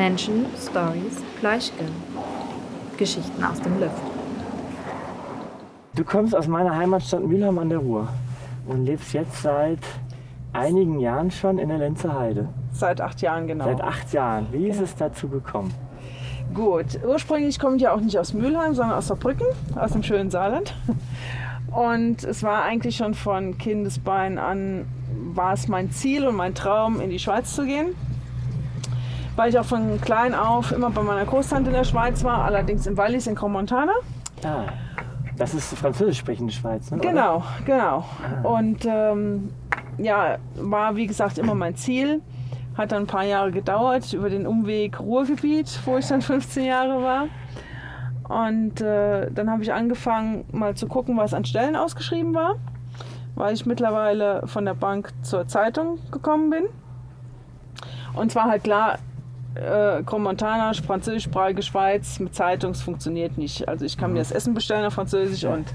Menschen, Stories, Fleischgen. Geschichten aus dem Lüft. Du kommst aus meiner Heimatstadt Mülheim an der Ruhr und lebst jetzt seit einigen Jahren schon in der Lenzer Heide. Seit acht Jahren, genau. Seit acht Jahren. Wie ist es dazu gekommen? Gut, ursprünglich komme ich ja auch nicht aus Mülheim, sondern aus Saarbrücken, aus dem schönen Saarland. Und es war eigentlich schon von Kindesbein an, war es mein Ziel und mein Traum, in die Schweiz zu gehen. Weil ich auch von klein auf immer bei meiner Großtante in der Schweiz war, allerdings in Wallis in Cromontana. Ah, das ist französisch sprechende Schweiz, ne? Genau, oder? genau. Und ähm, ja, war wie gesagt immer mein Ziel. Hat dann ein paar Jahre gedauert über den Umweg Ruhrgebiet, wo ich dann 15 Jahre war. Und äh, dann habe ich angefangen, mal zu gucken, was an Stellen ausgeschrieben war, weil ich mittlerweile von der Bank zur Zeitung gekommen bin. Und zwar halt klar, äh, Montana, französischsprachige Schweiz mit Zeitungs funktioniert nicht. Also ich kann mir das Essen bestellen auf Französisch und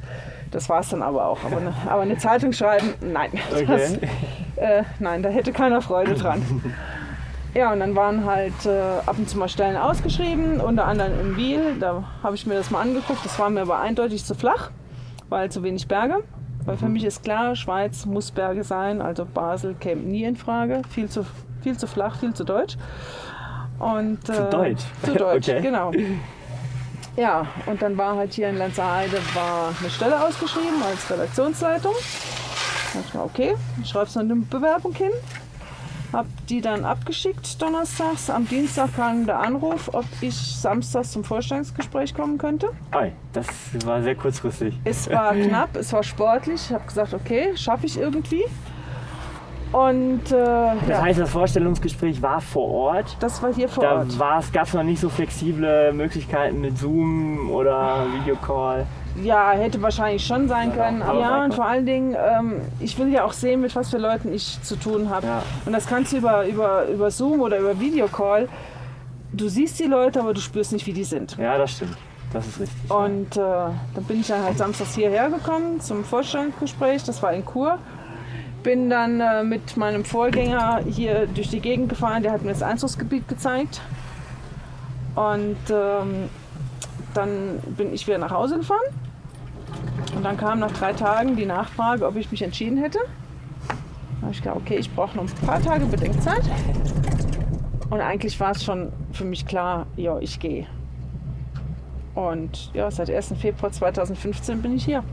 das war es dann aber auch. Aber eine, aber eine Zeitung schreiben, nein. Okay. Das, äh, nein, da hätte keiner Freude dran. Ja, und dann waren halt äh, ab und zu mal Stellen ausgeschrieben, unter anderem im Wiel. Da habe ich mir das mal angeguckt. Das war mir aber eindeutig zu flach, weil zu wenig Berge. Weil für mich ist klar, Schweiz muss Berge sein, also Basel käme nie in Frage. Viel zu, viel zu flach, viel zu deutsch. Und, Zu äh, Deutsch? Zu deutsch, Okay. genau. Ja, und dann war halt hier in Lenzerheide war eine Stelle ausgeschrieben als Redaktionsleitung. Da dachte ich mir, okay, ich schreibe so eine Bewerbung hin. Hab die dann abgeschickt donnerstags. Am Dienstag kam der Anruf, ob ich samstags zum Vorstellungsgespräch kommen könnte. Oi, das war sehr kurzfristig. Es war knapp, es war sportlich. Ich habe gesagt, okay, schaffe ich irgendwie. Und äh, Das ja, heißt, das Vorstellungsgespräch war vor Ort. das war hier vor Da Ort. gab es noch nicht so flexible Möglichkeiten mit Zoom oder Videocall. Ja, hätte wahrscheinlich schon sein Ja, können. aber ja, und vor allen Dingen, ähm, ich will ja auch sehen, mit was für Leuten ich zu tun habe. Ja. Und das kannst du über, über, über Zoom oder über Videocall. Du siehst die Leute, aber du spürst nicht, wie die sind. Ja, das stimmt. Das ist richtig. Und äh, dann bin ich dann halt samstags hierher gekommen zum Vorstellungsgespräch. Das war in Chur. Bin dann äh, mit meinem Vorgänger hier durch die Gegend gefahren. Der hat mir das Einzugsgebiet gezeigt. Und ähm, dann bin ich wieder nach Hause gefahren. Und dann kam nach drei Tagen die Nachfrage, ob ich mich entschieden hätte. Da habe ich gedacht, okay, ich brauche noch ein paar Tage Bedenkzeit. Und eigentlich war es schon für mich klar, ja, ich gehe. Und ja, seit 1. Februar 2015 bin ich hier.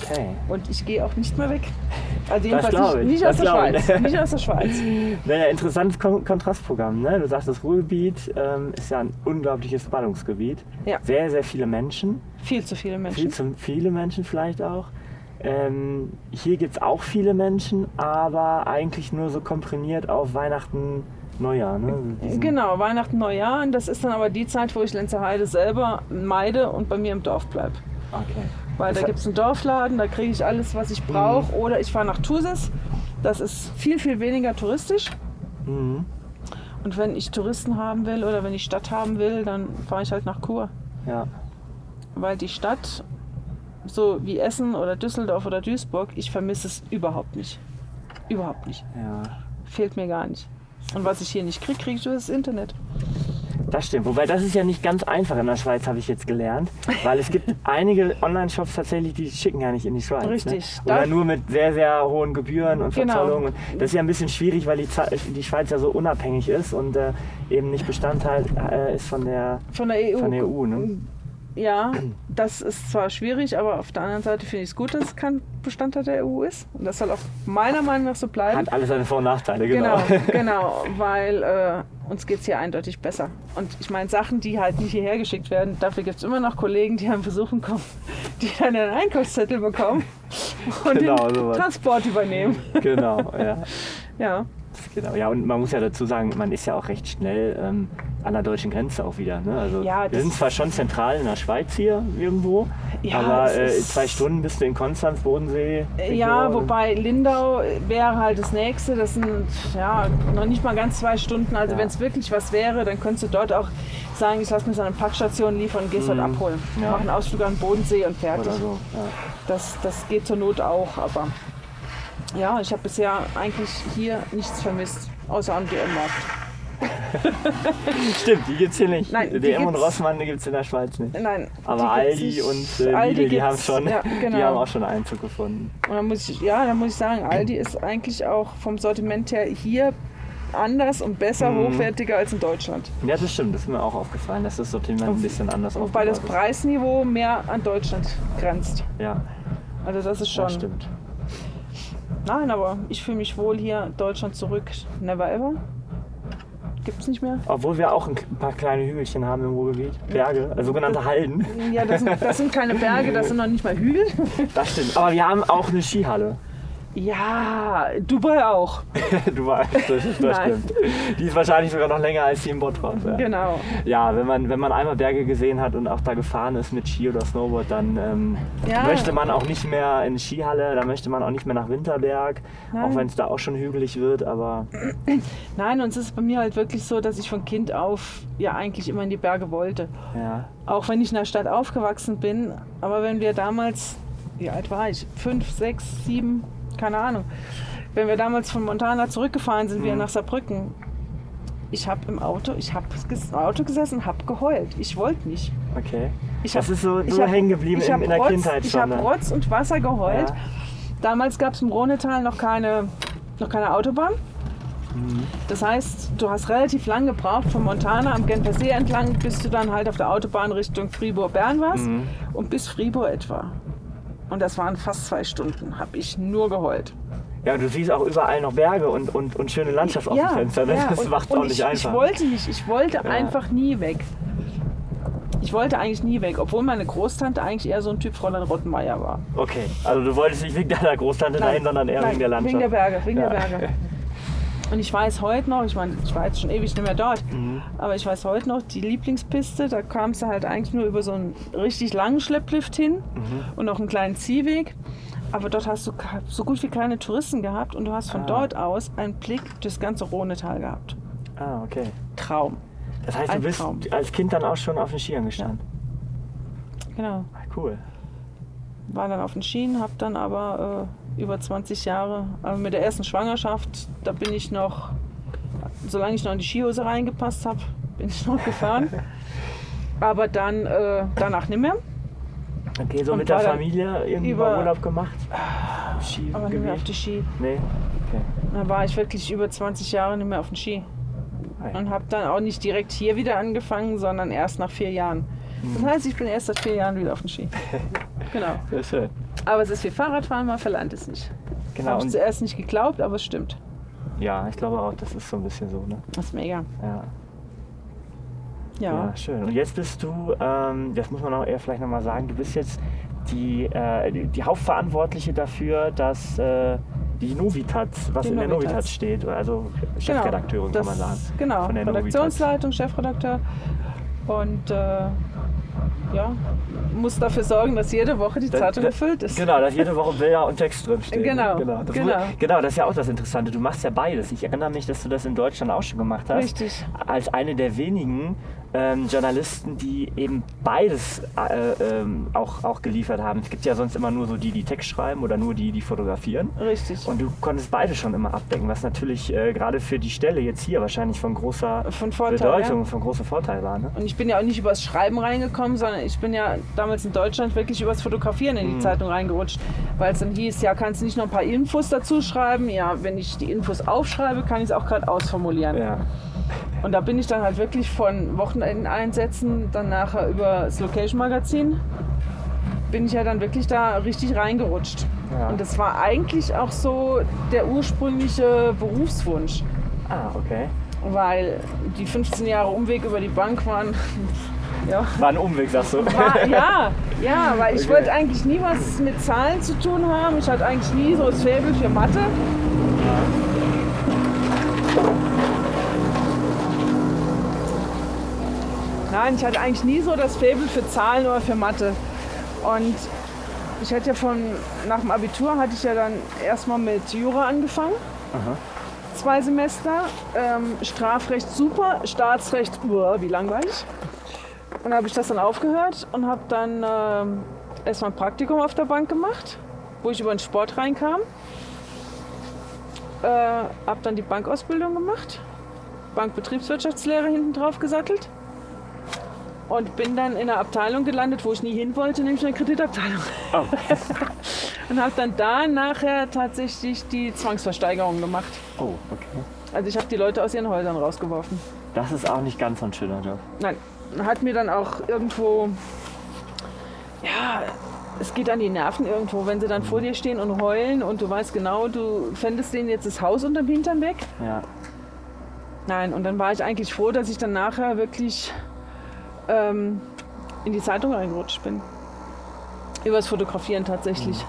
Okay. Und ich gehe auch nicht mehr weg. Also Das jedenfalls glaub nicht, ich, nicht das aus der glaub ich. Schweiz. Nicht aus der Schweiz. Naja, interessantes Kon Kontrastprogramm. Ne? Du sagst, das Ruhrgebiet ähm, ist ja ein unglaubliches Ballungsgebiet. Ja. Sehr, sehr viele Menschen. Viel zu viele Viel Menschen. zu viele Menschen vielleicht auch. Ähm, hier gibt es auch viele Menschen, aber eigentlich nur so komprimiert auf Weihnachten, Neujahr. Ne? Diesen- Genau, Weihnachten, Neujahr. Und das ist dann aber die Zeit, wo ich Lenzerheide selber meide und bei mir im Dorf bleibe. Okay. Weil da gibt es einen Dorfladen, da kriege ich alles, was ich brauche. Oder ich fahre nach Thusis. Das ist viel, viel weniger touristisch. Mhm. Und wenn ich Touristen haben will oder wenn ich Stadt haben will, dann fahre ich halt nach Chur. Ja. Weil die Stadt, so wie Essen oder Düsseldorf oder Duisburg, ich vermisse es überhaupt nicht. Überhaupt nicht. ja. Fehlt mir gar nicht. Und was ich hier nicht kriege, kriege ich durch das Internet. Das stimmt. Wobei das ist ja nicht ganz einfach in der Schweiz, habe ich jetzt gelernt. Weil es gibt einige Online-Shops tatsächlich, die schicken ja nicht in die Schweiz. Richtig. Ne? Oder nur mit sehr, sehr hohen Gebühren und Genau. Verzollungen. Und Das ist ja ein bisschen schwierig, weil die, die Schweiz ja so unabhängig ist und äh, eben nicht Bestandteil äh, ist von der, Von der EU. von der EU. Ne? Ja, das ist zwar schwierig, aber auf der anderen Seite finde ich es gut, dass es kein Bestandteil der EU ist. Und das soll auch meiner Meinung nach so bleiben. Hat alles seine Vor- und Nachteile, genau. Genau, genau, weil äh, uns geht es hier eindeutig besser. Und ich meine, Sachen, die halt nicht hierher geschickt werden, dafür gibt es immer noch Kollegen, die an Besuchen kommen, die dann einen Einkaufszettel bekommen und Genau, den sowas. Transport übernehmen. genau, ja. Ja, Genau, ja, und man muss ja dazu sagen, man ist ja auch recht schnell ähm, an der deutschen Grenze auch wieder. Ne? Also Ja, wir sind zwar schon zentral in der Schweiz hier irgendwo, Ja, aber äh, zwei Stunden bist du in Konstanz, Bodensee. ja Region. wobei Lindau wäre halt das nächste. Das sind ja noch nicht mal ganz zwei Stunden. Also Ja. wenn es wirklich was wäre, dann könntest du dort auch sagen, ich lasse mir so eine Packstation liefern und gehst dort Mhm. abholen. Ja. Mach einen Ausflug an den Bodensee und fertig. So. Ja. Das, das geht zur Not auch, aber ja, ich habe bisher eigentlich hier nichts vermisst, außer am DM-Markt. Stimmt, die gibt's hier nicht. Nein, die DM und Rossmann die gibt's in der Schweiz nicht. Nein. Aber Aldi und äh, Aldi Lidl, die haben schon, ja, genau. die haben auch schon Einzug gefunden. Und dann muss ich, ja, dann muss ich sagen, Aldi ist eigentlich auch vom Sortiment her hier anders und besser, Mhm. hochwertiger als in Deutschland. Ja, das stimmt, das ist mir auch aufgefallen, dass das Sortiment ein bisschen anders Wobei das Preisniveau mehr an Deutschland grenzt. ist. Ja, Also das ist schon. stimmt. Nein, aber ich fühle mich wohl hier Deutschland zurück. Never ever. Gibt's nicht mehr. Obwohl wir auch ein paar kleine Hügelchen haben im Ruhrgebiet. Berge, also sogenannte Halden. Ja, das sind, das sind keine Berge, das sind noch nicht mal Hügel. Das stimmt. Aber wir haben auch eine Skihalle. Ja, Dubai auch. Du weißt, das, das stimmt. Die ist wahrscheinlich sogar noch länger als die in Bottrop. Ja. Genau. Ja, wenn man, wenn man einmal Berge gesehen hat und auch da gefahren ist mit Ski oder Snowboard, dann ähm, Ja. möchte man auch nicht mehr in die Skihalle, da möchte man auch nicht mehr nach Winterberg, auch Nein. wenn es da auch schon hügelig wird, aber Nein, und es ist bei mir halt wirklich so, dass ich von Kind auf ja eigentlich immer in die Berge wollte. ja. Auch wenn ich in der Stadt aufgewachsen bin. Aber wenn wir damals, wie alt war ich? Fünf, sechs, sieben, keine Ahnung. Wenn wir damals von Montana zurückgefahren sind, wieder Mhm. nach Saarbrücken. Ich habe im Auto, ich habe im Auto gesessen, habe geheult. Ich wollte nicht. Okay. Ich das hab- ist so, ich so hängen geblieben ich in, in der Rotz, Kindheit Ich schon. habe ne? Rotz und Wasser geheult. Ja. Damals gab es im Rhonetal noch keine, noch keine Autobahn. Mhm. Das heißt, du hast relativ lang gebraucht von Montana am Genfer See entlang, bis du dann halt auf der Autobahn Richtung Fribourg-Bern warst Mhm. und bis Fribourg etwa. Und das waren fast zwei Stunden, habe ich nur geheult. Ja, und du siehst auch überall noch Berge und, und, und schöne Landschaft auf dem Fenster. Ne? ja, Das macht auch nicht ich, einfach. Ich wollte nicht, ich wollte einfach nie weg. Ich wollte eigentlich nie weg, obwohl meine Großtante eigentlich eher so ein Typ Fräulein Rottenmeier war. Okay, also du wolltest nicht wegen deiner Großtante dahin, sondern eher Nein, wegen der Landschaft. Wegen der Berge, wegen Ja. der Berge. Und ich weiß heute noch, ich meine, ich war jetzt schon ewig nicht mehr dort, Mhm. aber ich weiß heute noch, die Lieblingspiste, da kamst du halt eigentlich nur über so einen richtig langen Schlepplift hin Mhm. und noch einen kleinen Ziehweg. Aber dort hast du so gut wie keine Touristen gehabt und du hast von Ah. dort aus einen Blick durchs ganze Rhonetal gehabt. Ah, okay. Traum. Das heißt, du Ein bist Traum. als Kind dann auch schon auf den Skiern gestanden. Genau. Ah, cool. War dann auf den Schienen, hab dann aber äh, über 20 Jahre, aber mit der ersten Schwangerschaft, da bin ich noch, solange ich noch in die Skihose reingepasst habe, bin ich noch gefahren. aber dann äh, danach nicht mehr. Okay, so Und mit der Familie irgendwie über- Urlaub gemacht? Ski Aber nicht mehr auf die Ski. Nee? Okay. Da war ich wirklich über 20 Jahre nicht mehr auf den Ski. Ei. Und habe dann auch nicht direkt hier wieder angefangen, sondern erst nach vier Jahren. Das Mhm. heißt, ich bin erst seit vier Jahren wieder auf den Ski. Genau. Sehr schön. Aber es ist wie Fahrradfahren, man verlernt es nicht. Genau. Habe ich zuerst nicht geglaubt, aber es stimmt. ja, ich glaube auch, das ist so ein bisschen so, ne? Das ist mega. Ja. Ja. Ja, schön. Und jetzt bist du, ähm, das muss man auch eher vielleicht nochmal sagen, du bist jetzt die, äh, die, die Hauptverantwortliche dafür, dass äh, die Novitat, was Die in der Novitat. Novitat steht, also Chefredakteurin Genau, kann man sagen. Genau, von der. Redaktionsleitung, Chefredakteur. Und äh, ja, muss dafür sorgen, dass jede Woche die Zeitung das- gefüllt ist. Genau, dass jede Woche Bilder und Text drin stehen. Genau, genau. Das, genau. mu- genau, das ist ja auch das Interessante. Du machst ja beides. Ich erinnere mich, dass du das in Deutschland auch schon gemacht hast. Richtig. Als eine der wenigen ähm, Journalisten, die eben beides äh, ähm, auch, auch geliefert haben. Es gibt ja sonst immer nur so die, die Text schreiben oder nur die, die fotografieren. Richtig. Und du konntest beide schon immer abdecken, was natürlich äh, gerade für die Stelle jetzt hier wahrscheinlich von großer Von Vorteil, Bedeutung, ja. von großem Vorteil war. Ne? Und ich bin ja auch nicht übers Schreiben reingekommen, sondern ich bin ja damals in Deutschland wirklich übers Fotografieren in die Mhm. Zeitung reingerutscht. Weil es dann hieß, ja, kannst du nicht noch ein paar Infos dazu schreiben? Ja, wenn ich die Infos aufschreibe, kann ich es auch gerade ausformulieren. Ja. Und da bin ich dann halt wirklich von Wochenendeinsätzen dann nachher über das Location Magazin bin ich ja dann wirklich da richtig reingerutscht. Ja. Und das war eigentlich auch so der ursprüngliche Berufswunsch, Ah, okay. weil die 15 Jahre Umweg über die Bank waren. Ja, War ein Umweg, sagst du. war, ja, ja, weil ich Okay. wollte eigentlich nie was mit Zahlen zu tun haben. Ich hatte eigentlich nie so das Faible für Mathe. Nein, ich hatte eigentlich nie so das Faible für Zahlen oder für Mathe. Und ich hatte ja von, nach dem Abitur hatte ich ja dann erstmal mit Jura angefangen. Zwei Semester. Ähm, Strafrecht super, Staatsrecht, uah, wie langweilig. Und habe ich das dann aufgehört und habe dann ähm, erstmal ein Praktikum auf der Bank gemacht, wo ich über den Sport reinkam. Äh, habe dann die Bankausbildung gemacht Bankbetriebswirtschaftslehre hinten drauf gesattelt. Und bin dann in einer Abteilung gelandet, wo ich nie hin wollte, nämlich in der Kreditabteilung. Oh. Und habe dann da nachher tatsächlich die Zwangsversteigerung gemacht. Oh, okay. Also ich habe die Leute aus ihren Häusern rausgeworfen. Das ist auch nicht ganz so ein schöner Job. Nein, hat mir dann auch irgendwo, ja, es geht an die Nerven irgendwo, wenn sie dann vor dir stehen und heulen und du weißt genau, du fändest denen jetzt das Haus unterm Hintern weg. Ja. Nein, und dann war ich eigentlich froh, dass ich dann nachher wirklich ähm, in die Zeitung reingerutscht bin. Übers Fotografieren tatsächlich.